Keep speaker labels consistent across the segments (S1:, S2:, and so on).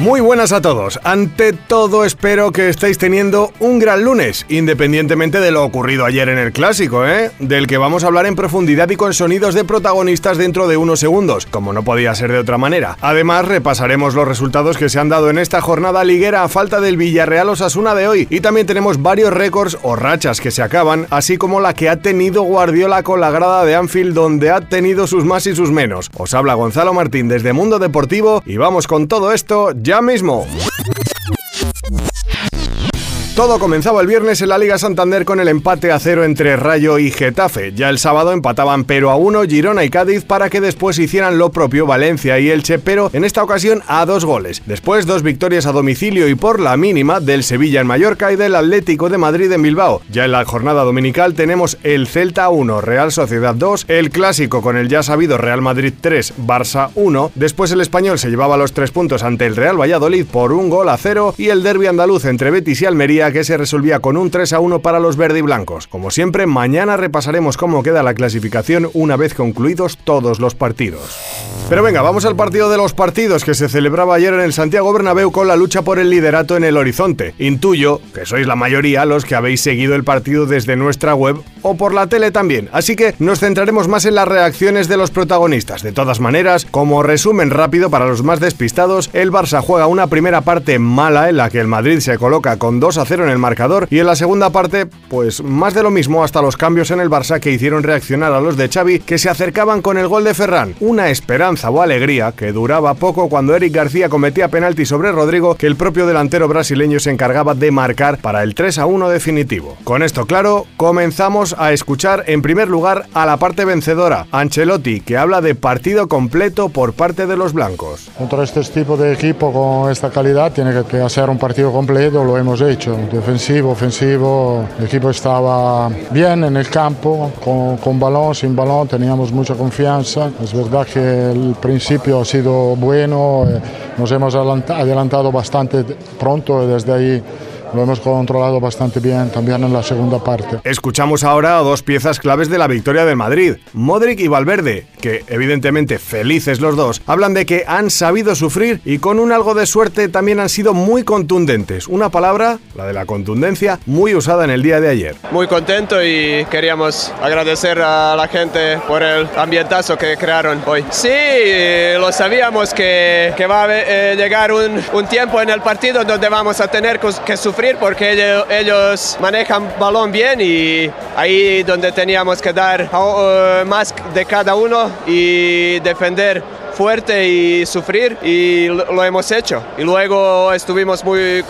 S1: Muy buenas a todos. Ante todo espero que estéis teniendo un gran lunes, independientemente de lo ocurrido ayer en el clásico, ¿eh? Del que vamos a hablar en profundidad y con sonidos de protagonistas dentro de unos segundos, como no podía ser de otra manera. Además, repasaremos los resultados que se han dado en esta jornada liguera a falta del Villarreal Osasuna de hoy y también tenemos varios récords o rachas que se acaban, así como la que ha tenido Guardiola con la grada de Anfield donde ha tenido sus más y sus menos. Os habla Gonzalo Martín desde Mundo Deportivo y vamos con todo esto ya mismo. Todo comenzaba el viernes en la Liga Santander con el empate a cero entre Rayo y Getafe. Ya el sábado empataban pero a uno Girona y Cádiz para que después hicieran lo propio Valencia y Elche, pero en esta ocasión a dos goles. Después dos victorias a domicilio y por la mínima del Sevilla en Mallorca y del Atlético de Madrid en Bilbao. Ya en la jornada dominical tenemos el Celta 1, Real Sociedad 2, el clásico con el ya sabido Real Madrid 3, Barça 1. Después el español se llevaba los tres puntos ante el Real Valladolid por un gol a cero y el derby andaluz entre Betis y Almería que se resolvía con un 3 a 1 para los verde y blancos. Como siempre, mañana repasaremos cómo queda la clasificación una vez concluidos todos los partidos. Pero venga, vamos al partido de los partidos que se celebraba ayer en el Santiago Bernabéu con la lucha por el liderato en el horizonte. Intuyo que sois la mayoría los que habéis seguido el partido desde nuestra web o por la tele también, así que nos centraremos más en las reacciones de los protagonistas. De todas maneras, como resumen rápido para los más despistados, el Barça juega una primera parte mala en la que el Madrid se coloca con 2 a 0 en el marcador y en la segunda parte, pues más de lo mismo hasta los cambios en el Barça que hicieron reaccionar a los de Xavi que se acercaban con el gol de Ferran. Una esperanza o alegría que duraba poco cuando Eric García cometía penalti sobre Rodrigo que el propio delantero brasileño se encargaba de marcar para el 3 a 1 definitivo. Con esto claro, comenzamos a escuchar en primer lugar a la parte vencedora, Ancelotti, que habla de partido completo por parte de los blancos.
S2: Contra este tipo de equipo con esta calidad tiene que hacer un partido completo, lo hemos hecho, defensivo, ofensivo, el equipo estaba bien en el campo, con, con balón, sin balón, teníamos mucha confianza, es verdad que el principio ha sido bueno, eh, nos hemos adelantado bastante pronto y desde ahí lo hemos controlado bastante bien también en la segunda parte.
S1: Escuchamos ahora dos piezas claves de la victoria del Madrid, Modric y Valverde, que evidentemente felices los dos, hablan de que han sabido sufrir y con un algo de suerte también han sido muy contundentes. Una palabra, la de la contundencia, muy usada en el día de ayer.
S3: Muy contento y queríamos agradecer a la gente por el ambientazo que crearon hoy. Sí, lo sabíamos que, que va a eh, llegar un, un tiempo en el partido donde vamos a tener que sufrir porque ellos, ellos, manejan balón bien y ahí donde teníamos que dar uh, más de cada uno y defender fuerte y sufrir y lo hemos hecho. Y luego estuvimos muy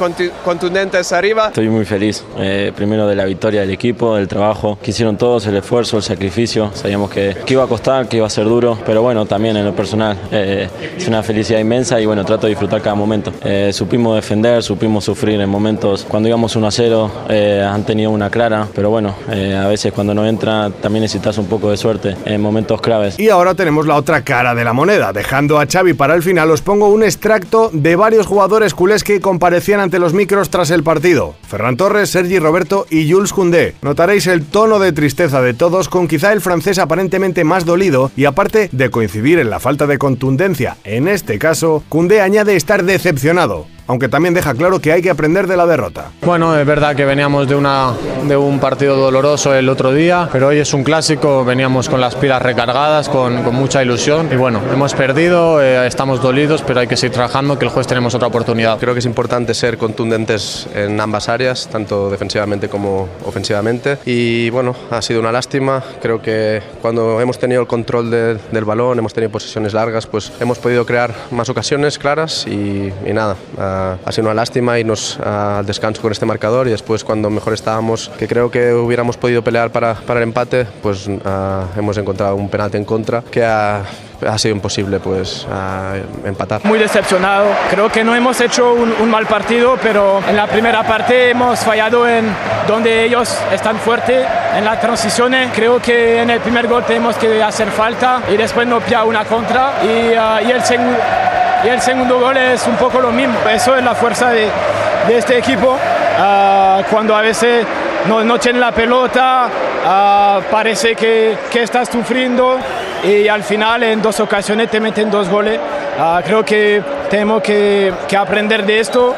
S3: contundentes arriba.
S4: Estoy muy feliz, eh, primero de la victoria del equipo, del trabajo que hicieron todos, el esfuerzo, el sacrificio. Sabíamos que, que iba a costar, que iba a ser duro, pero bueno, también en lo personal eh, es una felicidad inmensa y bueno, trato de disfrutar cada momento. Eh, supimos defender, supimos sufrir en momentos cuando íbamos 1 a 0, han tenido una clara, pero bueno, a veces cuando no entra también necesitas un poco de suerte en momentos claves.
S1: Y ahora tenemos la otra cara de la moneda Dejando a Xavi para el final, os pongo un extracto de varios jugadores culés que comparecían ante los micros tras el partido. Ferran Torres, Sergi Roberto y Jules Koundé. Notaréis el tono de tristeza de todos, con quizá el francés aparentemente más dolido y aparte de coincidir en la falta de contundencia, en este caso, Koundé añade estar decepcionado aunque también deja claro que hay que aprender de la derrota.
S5: Bueno, es verdad que veníamos de, una, de un partido doloroso el otro día, pero hoy es un clásico, veníamos con las pilas recargadas, con, con mucha ilusión y bueno, hemos perdido, eh, estamos dolidos, pero hay que seguir trabajando, que el jueves tenemos otra oportunidad.
S3: Creo que es importante ser contundentes en ambas áreas, tanto defensivamente como ofensivamente y bueno, ha sido una lástima, creo que cuando hemos tenido el control de, del balón, hemos tenido posiciones largas, pues hemos podido crear más ocasiones claras y, y nada ha sido una lástima irnos al descanso con este marcador y después cuando mejor estábamos, que creo que hubiéramos podido pelear para, para el empate, pues hemos encontrado un penalti en contra que ha ha sido imposible pues empatar.
S6: Muy decepcionado, creo que no hemos hecho un, mal partido, pero en la primera parte hemos fallado en donde ellos están fuertes, en las transiciones, creo que en el primer gol tenemos que hacer falta y después no pilla una contra. Y, ah, y, el, y el segundo gol es un poco lo mismo, eso es la fuerza de, de este equipo, ah, cuando a veces no, no tienen la pelota, ah, parece que, que estás sufriendo y al final en dos ocasiones te meten dos goles. Ah, creo que tenemos que, que aprender de esto.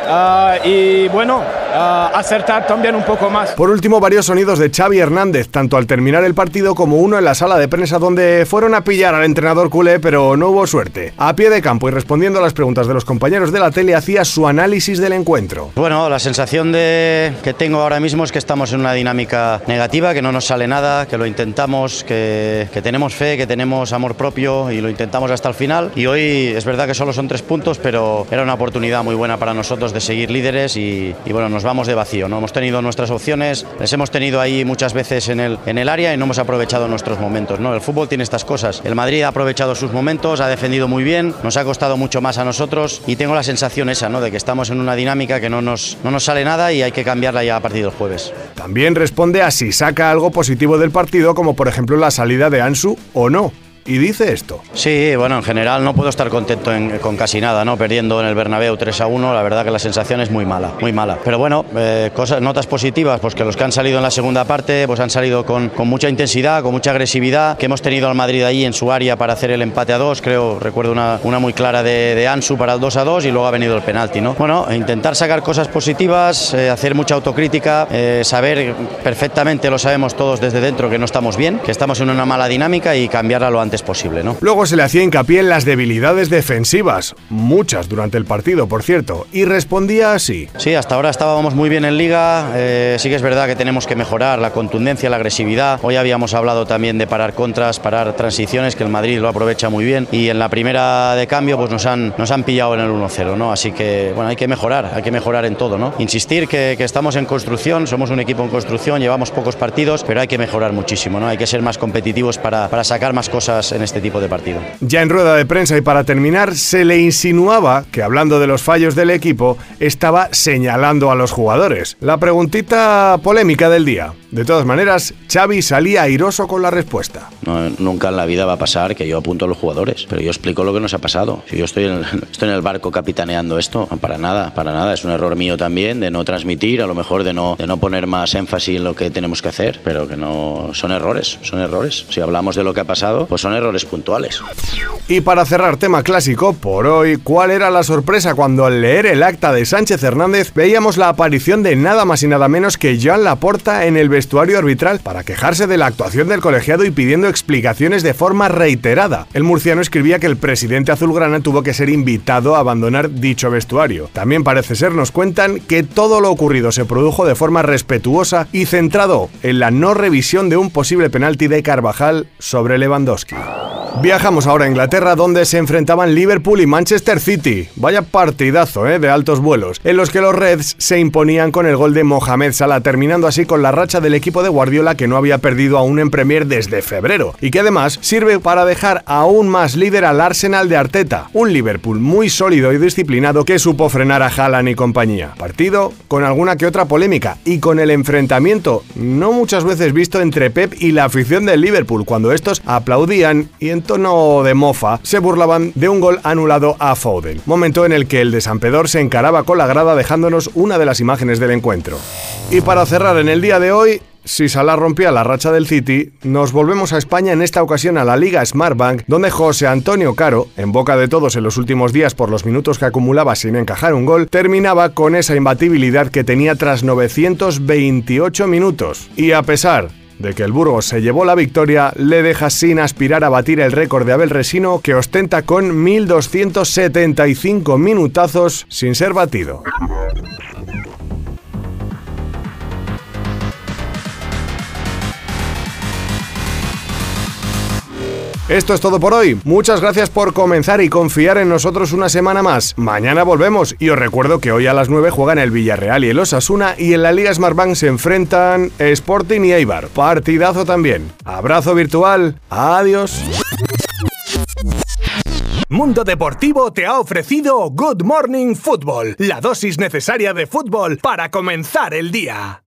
S6: Y bueno, acertar también un poco más.
S1: Por último, varios sonidos de Xavi Hernández, tanto al terminar el partido como uno en la sala de prensa donde fueron a pillar al entrenador culé, pero no hubo suerte. A pie de campo y respondiendo a las preguntas de los compañeros de la tele, hacía su análisis del encuentro.
S7: Bueno, la sensación de, que tengo ahora mismo es que estamos en una dinámica negativa, que no nos sale nada, que lo intentamos, que, que tenemos fe, que tenemos amor propio y lo intentamos hasta el final. Y hoy es verdad que solo son tres puntos, pero era una oportunidad muy buena para nosotros de seguir líderes y, y bueno, nos vamos de vacío. No hemos tenido nuestras opciones, les hemos tenido ahí muchas veces en el, en el área y no hemos aprovechado nuestros momentos. ¿no? El fútbol tiene estas cosas. El Madrid ha aprovechado sus momentos, ha defendido muy bien, nos ha costado mucho más a nosotros y tengo la sensación esa, ¿no? de que estamos en una dinámica que no nos, no nos sale nada y hay que cambiarla ya a partir del jueves.
S1: También responde a si saca algo positivo del partido, como por ejemplo la salida de Ansu o no y dice esto.
S7: Sí, bueno, en general no puedo estar contento con casi nada, ¿no? Perdiendo en el Bernabéu 3 a 1, la verdad que la sensación es muy mala, muy mala. Pero bueno, eh, cosas, notas positivas, pues que los que han salido en la segunda parte, pues han salido con, mucha intensidad, con mucha agresividad, que hemos tenido al Madrid ahí en su área para hacer el empate a 2, creo, recuerdo una, muy clara de, Ansu para el 2 a 2 y luego ha venido el penalti, ¿no? Bueno, intentar sacar cosas positivas, eh, hacer mucha autocrítica, eh, saber perfectamente, lo sabemos todos desde dentro, que no estamos bien, que estamos en una mala dinámica y cambiarla lo antes posible. ¿no?
S1: Luego se le hacía hincapié en las debilidades defensivas, muchas durante el partido, por cierto, y respondía así.
S7: Sí, hasta ahora estábamos muy bien en liga, eh, sí que es verdad que tenemos que mejorar la contundencia, la agresividad. Hoy habíamos hablado también de parar contras, parar transiciones, que el Madrid lo aprovecha muy bien, y en la primera de cambio pues nos han, nos han pillado en el 1-0, ¿no? Así que, bueno, hay que mejorar, hay que mejorar en todo, ¿no? Insistir que, que estamos en construcción, somos un equipo en construcción, llevamos pocos partidos, pero hay que mejorar muchísimo, ¿no? Hay que ser más competitivos para, para sacar más cosas en este tipo de partido.
S1: Ya en rueda de prensa y para terminar, se le insinuaba que hablando de los fallos del equipo, estaba señalando a los jugadores. La preguntita polémica del día. De todas maneras, Xavi salía airoso con la respuesta.
S8: nunca en la vida va a pasar que yo apunto a los jugadores, pero yo explico lo que nos ha pasado. Si yo estoy en, el, estoy en el barco capitaneando esto, para nada, para nada. Es un error mío también de no transmitir, a lo mejor de no, de no poner más énfasis en lo que tenemos que hacer, pero que no son errores, son errores. Si hablamos de lo que ha pasado, pues son errores puntuales.
S1: Y para cerrar tema clásico, por hoy, ¿cuál era la sorpresa cuando al leer el acta de Sánchez Hernández veíamos la aparición de nada más y nada menos que Joan Laporta en el vestuario arbitral para quejarse de la actuación del colegiado y pidiendo explicaciones de forma reiterada? El murciano escribía que el presidente azulgrana tuvo que ser invitado a abandonar dicho vestuario. También parece ser nos cuentan que todo lo ocurrido se produjo de forma respetuosa y centrado en la no revisión de un posible penalti de Carvajal sobre Lewandowski. Viajamos ahora a Inglaterra donde se enfrentaban Liverpool y Manchester City. Vaya partidazo ¿eh? de altos vuelos, en los que los Reds se imponían con el gol de Mohamed Salah, terminando así con la racha del equipo de Guardiola que no había perdido aún en Premier desde febrero, y que además sirve para dejar aún más líder al Arsenal de Arteta, un Liverpool muy sólido y disciplinado que supo frenar a Haaland y compañía. Partido con alguna que otra polémica y con el enfrentamiento no muchas veces visto entre Pep y la afición del Liverpool cuando estos aplaudían y tono de mofa, se burlaban de un gol anulado a Foden, momento en el que el de San se encaraba con la grada dejándonos una de las imágenes del encuentro. Y para cerrar en el día de hoy, si Salah rompía la racha del City, nos volvemos a España en esta ocasión a la Liga Smartbank, donde José Antonio Caro, en boca de todos en los últimos días por los minutos que acumulaba sin encajar un gol, terminaba con esa imbatibilidad que tenía tras 928 minutos. Y a pesar de que el Burgos se llevó la victoria, le deja sin aspirar a batir el récord de Abel Resino que ostenta con 1.275 minutazos sin ser batido. Esto es todo por hoy. Muchas gracias por comenzar y confiar en nosotros una semana más. Mañana volvemos y os recuerdo que hoy a las 9 juegan el Villarreal y el Osasuna y en la Liga Smartbank se enfrentan Sporting y Eibar. Partidazo también. Abrazo virtual. Adiós.
S9: Mundo Deportivo te ha ofrecido Good Morning Football, la dosis necesaria de fútbol para comenzar el día.